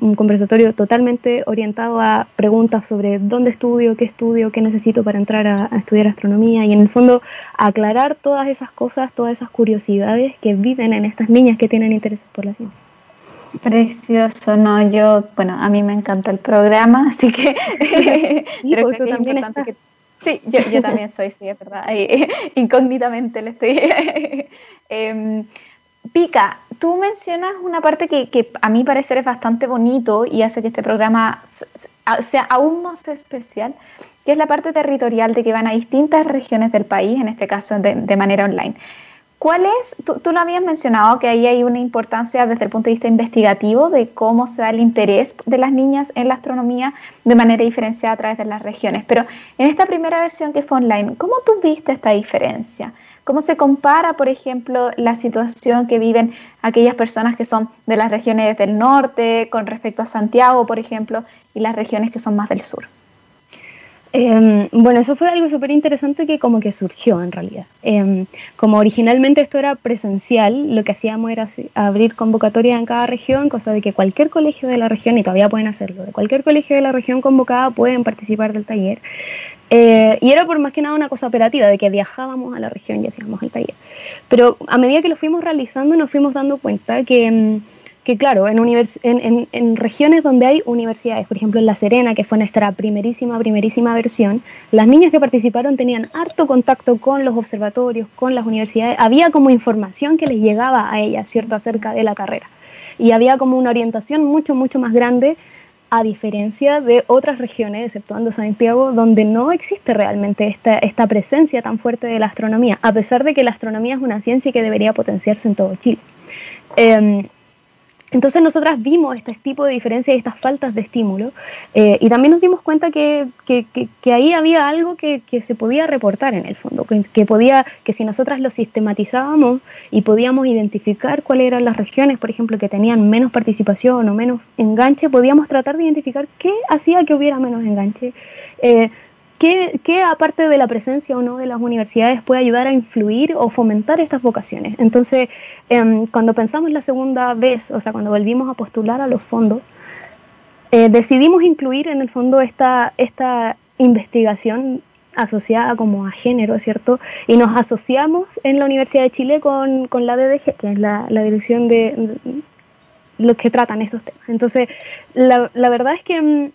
un, conversatorio totalmente orientado a preguntas sobre dónde estudio, qué estudio, qué necesito para entrar a, a estudiar astronomía y en el fondo aclarar todas esas cosas, todas esas curiosidades que viven en estas niñas que tienen interés por la ciencia. Precioso, no, yo, bueno, a mí me encanta el programa, [LAUGHS] así que creo que es importante que... Sí, yo, yo, también soy, sí, es verdad, Ahí, [LAUGHS] incógnitamente le estoy... [LAUGHS] eh, Pica, tú mencionas una parte que, que a mí parecer es bastante bonito y hace que este programa sea aún más especial, que es la parte territorial de que van a distintas regiones del país, en este caso de, de manera online. ¿Cuál es, tú, lo habías mencionado, que ahí hay una importancia desde el punto de vista investigativo de cómo se da el interés de las niñas en la astronomía de manera diferenciada a través de las regiones, pero en esta primera versión que fue online, ¿cómo tú viste esta diferencia? ¿Cómo se compara, por ejemplo, la situación que viven aquellas personas que son de las regiones del norte con respecto a Santiago, por ejemplo, y las regiones que son más del sur? Em, bueno, eso fue algo súper interesante que como que surgió en realidad. Em, como originalmente esto era presencial, lo que hacíamos era abrir convocatoria en cada región, cosa de que cualquier colegio de la región, y todavía pueden hacerlo, de cualquier colegio de la región convocada pueden participar del taller. Eh, y era por más que nada una cosa operativa, de que viajábamos a la región y hacíamos el taller. Pero a medida que lo fuimos realizando nos fuimos dando cuenta que em, que claro, en, en, en, regiones donde hay universidades, por ejemplo en La Serena, que fue nuestra primerísima, primerísima versión, las niñas que participaron tenían harto contacto con los observatorios, con las universidades, había como información que les llegaba a ellas, ¿cierto?, acerca de la carrera. Y había como una orientación mucho, mucho más grande, a diferencia de otras regiones, exceptuando Santiago, donde no existe realmente esta, esta presencia tan fuerte de la astronomía, a pesar de que la astronomía es una ciencia que debería potenciarse en todo Chile. Eh, entonces nosotras vimos este tipo de diferencias y estas faltas de estímulo eh, y también nos dimos cuenta que, que, ahí había algo que, se podía reportar en el fondo, que, podía, que si nosotras lo sistematizábamos y podíamos identificar cuáles eran las regiones, por ejemplo, que tenían menos participación o menos enganche, podíamos tratar de identificar qué hacía que hubiera menos enganche. Eh, ¿Qué, aparte de la presencia o no de las universidades puede ayudar a influir o fomentar estas vocaciones? Entonces, em, cuando pensamos la segunda vez, o sea, cuando volvimos a postular a los fondos, eh, decidimos incluir en el fondo esta, esta investigación asociada como a género, ¿cierto? Y nos asociamos en la Universidad de Chile con, la DDG, que es la, dirección de, los que tratan estos temas. Entonces, la, la verdad es que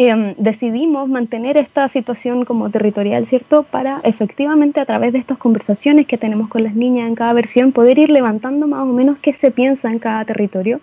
Em, decidimos mantener esta situación como territorial, ¿cierto? Para efectivamente a través de estas conversaciones que tenemos con las niñas en cada versión poder ir levantando más o menos qué se piensa en cada territorio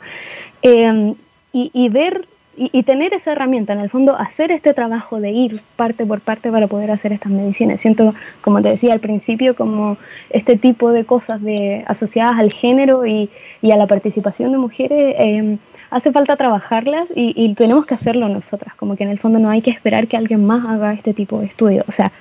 em, y, ver y, tener esa herramienta, en el fondo, hacer este trabajo de ir parte por parte para poder hacer estas medicinas. Siento, como te decía al principio, como este tipo de cosas de, asociadas al género y, y a la participación de mujeres. Eh, hace falta trabajarlas y, tenemos que hacerlo nosotras, como que en el fondo no hay que esperar que alguien más haga este tipo de estudio. O sea,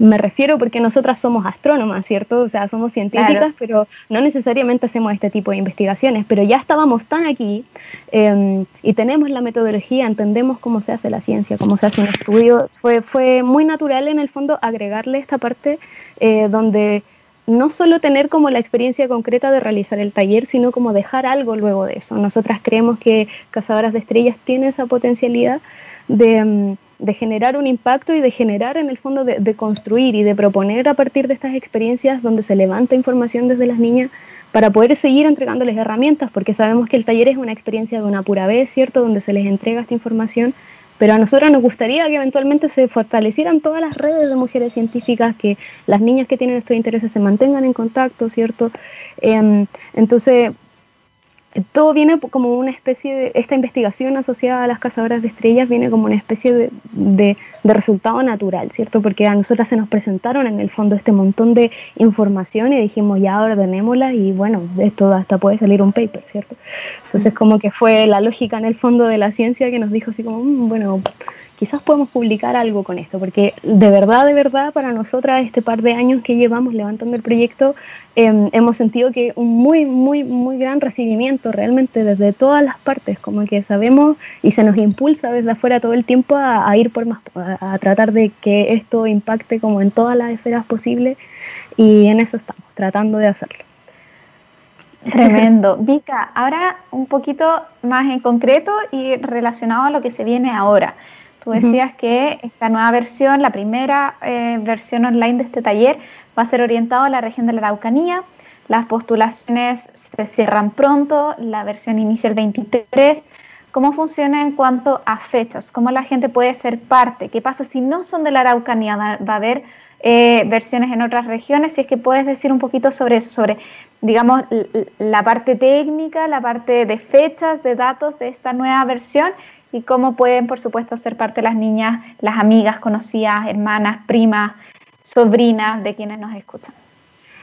me refiero porque nosotras somos astrónomas, ¿cierto? O sea, somos científicas, pero no necesariamente hacemos este tipo de investigaciones, pero ya estábamos tan aquí em, y tenemos la metodología, entendemos cómo se hace la ciencia, cómo se hace un estudio. Fue, fue muy natural en el fondo agregarle esta parte eh, donde no solo tener como la experiencia concreta de realizar el taller, sino como dejar algo luego de eso. Nosotras creemos que Cazadoras de Estrellas tiene esa potencialidad de, mm, generar un impacto y de generar en el fondo de, construir y de proponer a partir de estas experiencias donde se levanta información desde las niñas para poder seguir entregándoles herramientas, porque sabemos que el taller es una experiencia de una pura vez, ¿cierto? Donde se les entrega esta información pero a nosotros nos gustaría que eventualmente se fortalecieran todas las redes de mujeres científicas, que las niñas que tienen estos intereses se mantengan en contacto, ¿cierto? Em, entonces, todo viene como una especie de, esta investigación asociada a las cazadoras de estrellas viene como una especie de, de, resultado natural, ¿cierto? Porque a nosotras se nos presentaron en el fondo este montón de información y dijimos, ya ordenémosla y bueno, esto hasta puede salir un paper, ¿cierto? Entonces como que fue la lógica en el fondo de la ciencia que nos dijo así como, mm, bueno, quizás podemos publicar algo con esto, porque de verdad, de verdad, para nosotras este par de años que llevamos levantando el proyecto, em, hemos sentido que un muy, muy, muy gran recibimiento realmente desde todas las partes, como que sabemos y se nos impulsa desde afuera todo el tiempo a, ir por más, a, tratar de que esto impacte como en todas las esferas posibles y en eso estamos, tratando de hacerlo. Tremendo. [LAUGHS] Vika, ahora un poquito más en concreto y relacionado a lo que se viene ahora. Tú decías que esta nueva versión, la primera eh, versión online de este taller, va a ser orientado a la región de la Araucanía. Las postulaciones se cierran pronto, la versión inicia el 23. ¿Cómo funciona en cuanto a fechas? ¿Cómo la gente puede ser parte? ¿Qué pasa si no son de la Araucanía? ¿Va, a haber eh, versiones en otras regiones? Si es que puedes decir un poquito sobre eso, sobre, digamos, la parte técnica, la parte de fechas, de datos de esta nueva versión y cómo pueden, por supuesto, ser parte las niñas, las amigas, conocidas, hermanas, primas, sobrinas de quienes nos escuchan.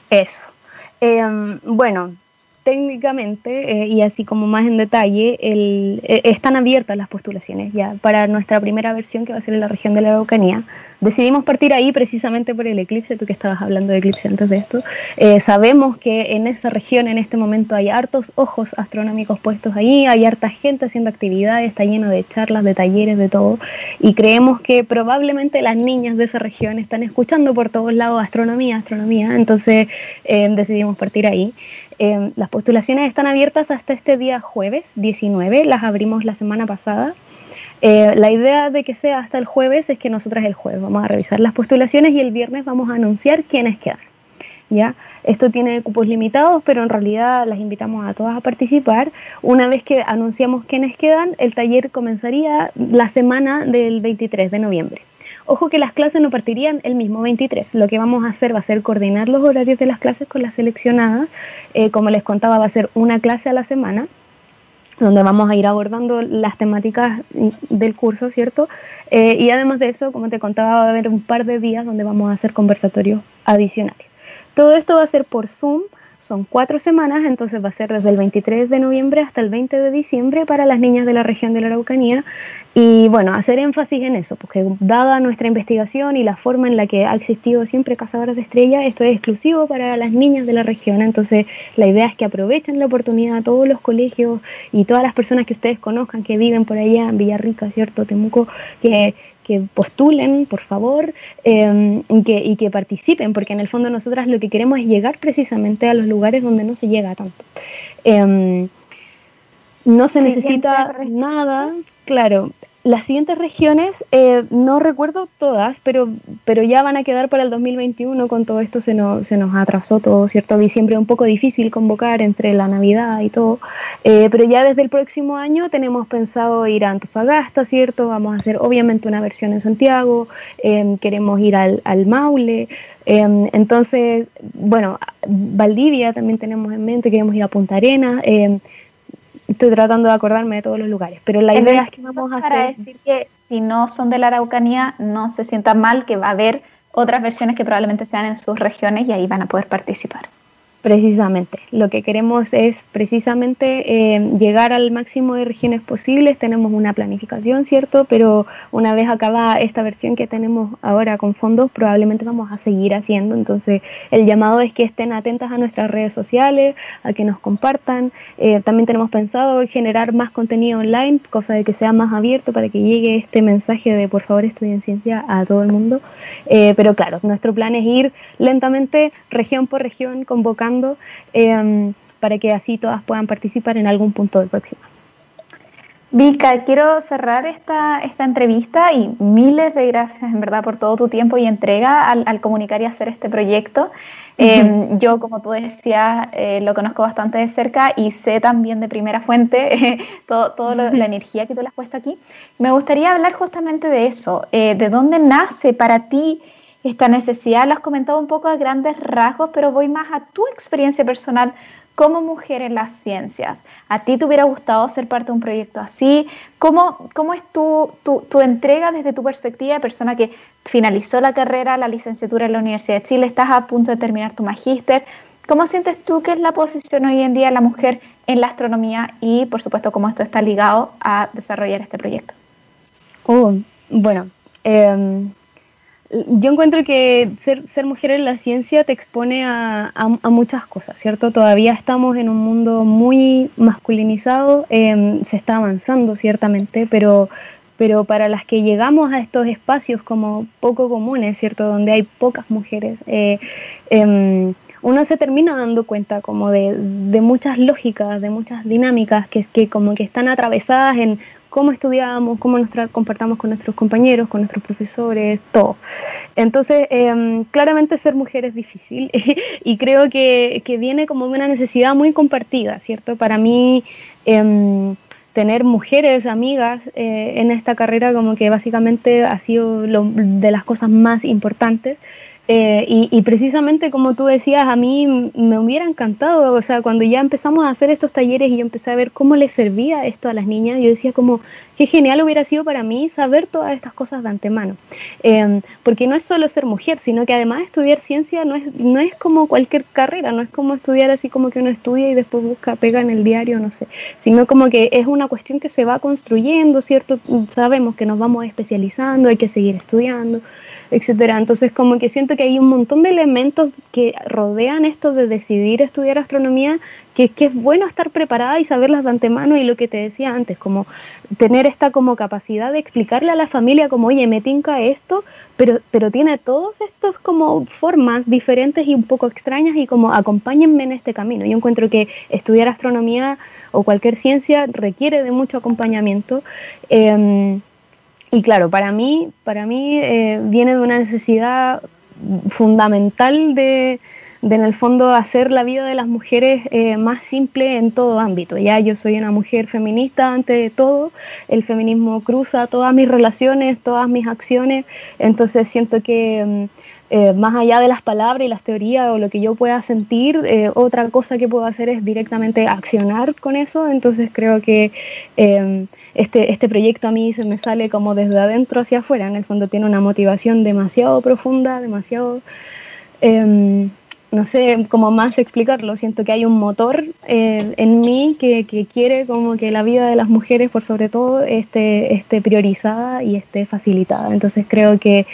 Eso. Em, bueno, técnicamente eh, y así como más en detalle, el, eh, están abiertas las postulaciones ya para nuestra primera versión que va a ser en la región de la Araucanía. Decidimos partir ahí precisamente por el eclipse, tú que estabas hablando de eclipse antes de esto. Eh, sabemos que en esa región en este momento hay hartos ojos astronómicos puestos ahí, hay harta gente haciendo actividades, está lleno de charlas, de talleres, de todo, y creemos que probablemente las niñas de esa región están escuchando por todos lados astronomía, astronomía, entonces decidimos partir ahí. Em, las postulaciones están abiertas hasta este día jueves 19, las abrimos la semana pasada. Eh, la idea de que sea hasta el jueves es que nosotras el jueves vamos a revisar las postulaciones y el viernes vamos a anunciar quiénes quedan. ¿ya? Esto tiene cupos limitados, pero en realidad las invitamos a todas a participar. Una vez que anunciamos quiénes quedan, el taller comenzaría la semana del 23 de noviembre. Ojo que las clases no partirían el mismo 23. Lo que vamos a hacer va a ser coordinar los horarios de las clases con las seleccionadas. Eh, como les contaba, va a ser una clase a la semana donde vamos a ir abordando las temáticas del curso, ¿cierto? Eh, y además de eso, como te contaba, va a haber un par de días donde vamos a hacer conversatorios adicionales. Todo esto va a ser por Zoom, son cuatro semanas, entonces va a ser desde el 23 de noviembre hasta el 20 de diciembre para las niñas de la región de la Araucanía. Y bueno, hacer énfasis en eso, porque dada nuestra investigación y la forma en la que ha existido siempre Cazadoras de Estrella, esto es exclusivo para las niñas de la región. Entonces, la idea es que aprovechen la oportunidad a todos los colegios y todas las personas que ustedes conozcan que viven por allá en Villarrica, ¿cierto? Temuco, que que postulen, por favor, em, y, que, y, que, participen, porque en el fondo nosotras lo que queremos es llegar precisamente a los lugares donde no se llega tanto. Em, no se necesita nada, claro, las siguientes regiones, eh, no recuerdo todas, pero, pero ya van a quedar para el 2021. Con todo esto se nos, se nos atrasó todo, ¿cierto? Diciembre un poco difícil convocar entre la Navidad y todo. Eh, pero ya desde el próximo año tenemos pensado ir a Antofagasta, ¿cierto? Vamos a hacer obviamente una versión en Santiago. Em, queremos ir al, al Maule. Em, entonces, bueno, Valdivia también tenemos en mente, queremos ir a Punta Arenas. Estoy tratando de acordarme de todos los lugares, pero la idea es que vamos a para decir que si no son de la Araucanía, no se sientan mal, que va a haber otras versiones que probablemente sean en sus regiones y ahí van a poder participar. Precisamente, lo que queremos es precisamente eh, llegar al máximo de regiones posibles, tenemos una planificación, ¿cierto? Pero una vez acabada esta versión que tenemos ahora con fondos, probablemente vamos a seguir haciendo, entonces el llamado es que estén atentas a nuestras redes sociales, a que nos compartan, eh, también tenemos pensado generar más contenido online, cosa de que sea más abierto para que llegue este mensaje de por favor estudien ciencia a todo el mundo, eh, pero claro, nuestro plan es ir lentamente, región por región, convocando Em, para que así todas puedan participar en algún punto del próximo. Vika, quiero cerrar esta, esta entrevista y miles de gracias en verdad por todo tu tiempo y entrega al, comunicar y hacer este proyecto. Em, yo, como tú decías, eh, lo conozco bastante de cerca y sé también de primera fuente toda [LAUGHS] todo, la energía que tú le has puesto aquí. Me gustaría hablar justamente de eso, eh, de dónde nace para ti esta necesidad. Lo has comentado un poco a grandes rasgos, pero voy más a tu experiencia personal como mujer en las ciencias. ¿A ti te hubiera gustado ser parte de un proyecto así? ¿Cómo, cómo es tu, tu, entrega desde tu perspectiva de persona que finalizó la carrera, la licenciatura en la Universidad de Chile, estás a punto de terminar tu magíster? ¿Cómo sientes tú que es la posición hoy en día de la mujer en la astronomía y, por supuesto, cómo esto está ligado a desarrollar este proyecto? Oh, bueno, em, yo encuentro que ser, mujer en la ciencia te expone a, muchas cosas, ¿cierto? Todavía estamos en un mundo muy masculinizado, em, se está avanzando ciertamente, pero, para las que llegamos a estos espacios como poco comunes, ¿cierto? Donde hay pocas mujeres, eh, em, uno se termina dando cuenta como de, muchas lógicas, de muchas dinámicas que como que están atravesadas en cómo estudiamos, cómo nos comportamos con nuestros compañeros, con nuestros profesores, todo. Entonces, em, claramente ser mujer es difícil [LAUGHS] y creo que, viene como una necesidad muy compartida, ¿cierto? Para mí, em, tener mujeres amigas eh, en esta carrera como que básicamente ha sido de las cosas más importantes. Eh, y, precisamente como tú decías, a mí me hubiera encantado, o sea, cuando ya empezamos a hacer estos talleres y yo empecé a ver cómo les servía esto a las niñas, yo decía como, qué genial hubiera sido para mí saber todas estas cosas de antemano. Em, porque no es solo ser mujer, sino que además estudiar ciencia no es, no es como cualquier carrera, no es como estudiar así como que uno estudia y después busca, pega en el diario, no sé, sino como que es una cuestión que se va construyendo, ¿cierto? Sabemos que nos vamos especializando, hay que seguir estudiando etcétera. Entonces, como que siento que hay un montón de elementos que rodean esto de decidir estudiar astronomía, que, es bueno estar preparada y saberlas de antemano y lo que te decía antes, como tener esta como capacidad de explicarle a la familia como, oye, me tinca esto, pero, pero tiene todos estos como formas diferentes y un poco extrañas y como acompáñenme en este camino. Yo encuentro que estudiar astronomía o cualquier ciencia requiere de mucho acompañamiento. Eh, y claro, para mí, para mí eh, viene de una necesidad fundamental de, de en el fondo hacer la vida de las mujeres eh, más simple en todo ámbito. Ya yo soy una mujer feminista ante de todo, el feminismo cruza todas mis relaciones, todas mis acciones, entonces siento que mm, eh, más allá de las palabras y las teorías o lo que yo pueda sentir, eh, otra cosa que puedo hacer es directamente accionar con eso, entonces creo que este, este proyecto a mí se me sale como desde adentro hacia afuera, en el fondo tiene una motivación demasiado profunda, demasiado em, no sé cómo más explicarlo, siento que hay un motor eh, en mí que, quiere como que la vida de las mujeres por sobre todo esté, esté priorizada y esté facilitada. Entonces creo que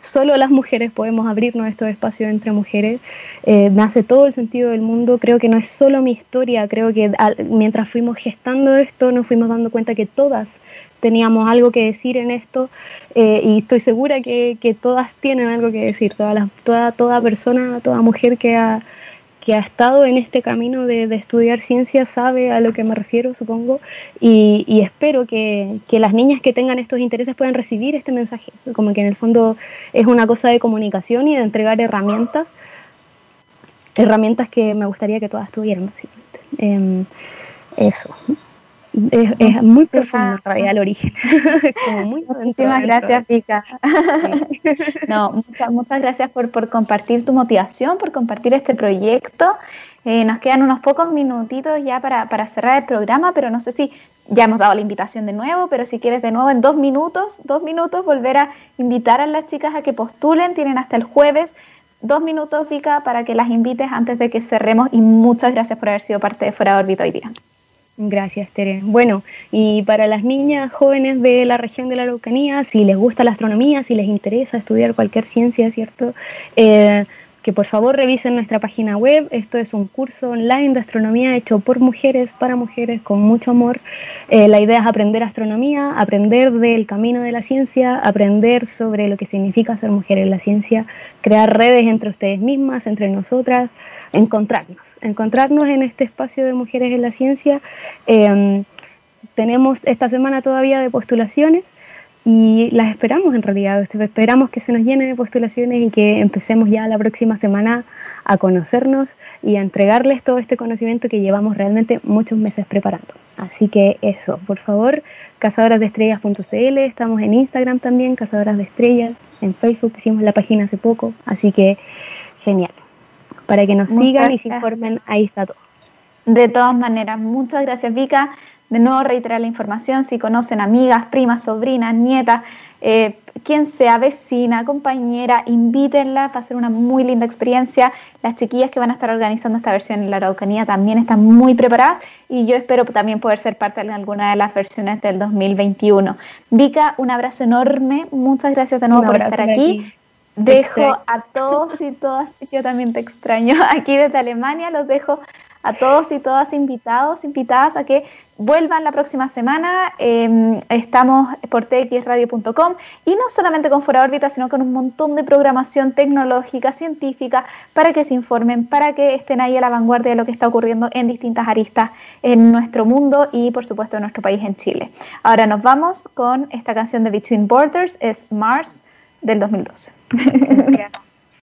solo las mujeres podemos abrirnos estos espacios entre mujeres. Eh, me hace todo el sentido del mundo. Creo que no es solo mi historia, creo que mientras fuimos gestando esto nos fuimos dando cuenta que todas teníamos algo que decir en esto eh, y estoy segura que, todas tienen algo que decir, toda, toda, toda persona, toda mujer que ha, que ha estado en este camino de, estudiar ciencia sabe a lo que me refiero, supongo, y, espero que, que, las niñas que tengan estos intereses puedan recibir este mensaje, como que en el fondo es una cosa de comunicación y de entregar herramientas, herramientas que me gustaría que todas tuvieran, básicamente. Em, eso. Es, muy profundo el origen. [LAUGHS] Muchísimas gracias, Pica. no, muchas, gracias por, por, compartir tu motivación, por compartir este proyecto. Eh, nos quedan unos pocos minutitos ya para, para, cerrar el programa, pero no sé si ya hemos dado la invitación de nuevo, pero si quieres de nuevo en dos minutos, dos minutos, volver a invitar a las chicas a que postulen, tienen hasta el jueves. Dos minutos, Vika, para que las invites antes de que cerremos y muchas gracias por haber sido parte de Fuera de órbita hoy día. Gracias, Tere. Bueno, y para las niñas jóvenes de la región de la Araucanía, si les gusta la astronomía, si les interesa estudiar cualquier ciencia, ¿cierto? Eh, que por favor revisen nuestra página web. Esto es un curso online de astronomía hecho por mujeres, para mujeres, con mucho amor. Eh, la idea es aprender astronomía, aprender del camino de la ciencia, aprender sobre lo que significa ser mujer en la ciencia, crear redes entre ustedes mismas, entre nosotras, encontrarnos encontrarnos en este espacio de mujeres en la ciencia. Em, tenemos esta semana todavía de postulaciones y las esperamos en realidad. Esperamos que se nos llene de postulaciones y que empecemos ya la próxima semana a conocernos y a entregarles todo este conocimiento que llevamos realmente muchos meses preparando. Así que eso, por favor, cazadorasdeestrellas.cl, estamos en Instagram también, Cazadoras de Estrellas, en Facebook hicimos la página hace poco, así que genial para que nos sigan y se informen, ahí está todo. De todas maneras, muchas gracias Vika. De nuevo reiterar la información, si conocen amigas, primas, sobrinas, nietas, eh, quien sea, vecina, compañera, invítenla, va a ser una muy linda experiencia. Las chiquillas que van a estar organizando esta versión en la Araucanía también están muy preparadas y yo espero también poder ser parte de alguna de las versiones del 2021. Vika, un abrazo enorme, muchas gracias de nuevo por estar aquí. Dejo a todos y todas, yo también te extraño, [LAUGHS] aquí desde Alemania, los dejo a todos y todas invitados, invitadas a que vuelvan la próxima semana. Em, estamos por txradio.com y no solamente con Fuera órbita, sino con un montón de programación tecnológica, científica, para que se informen, para que estén ahí a la vanguardia de lo que está ocurriendo en distintas aristas en nuestro mundo y, por supuesto, en nuestro país, en Chile. Ahora nos vamos con esta canción de Between Borders, es Mars del 2012.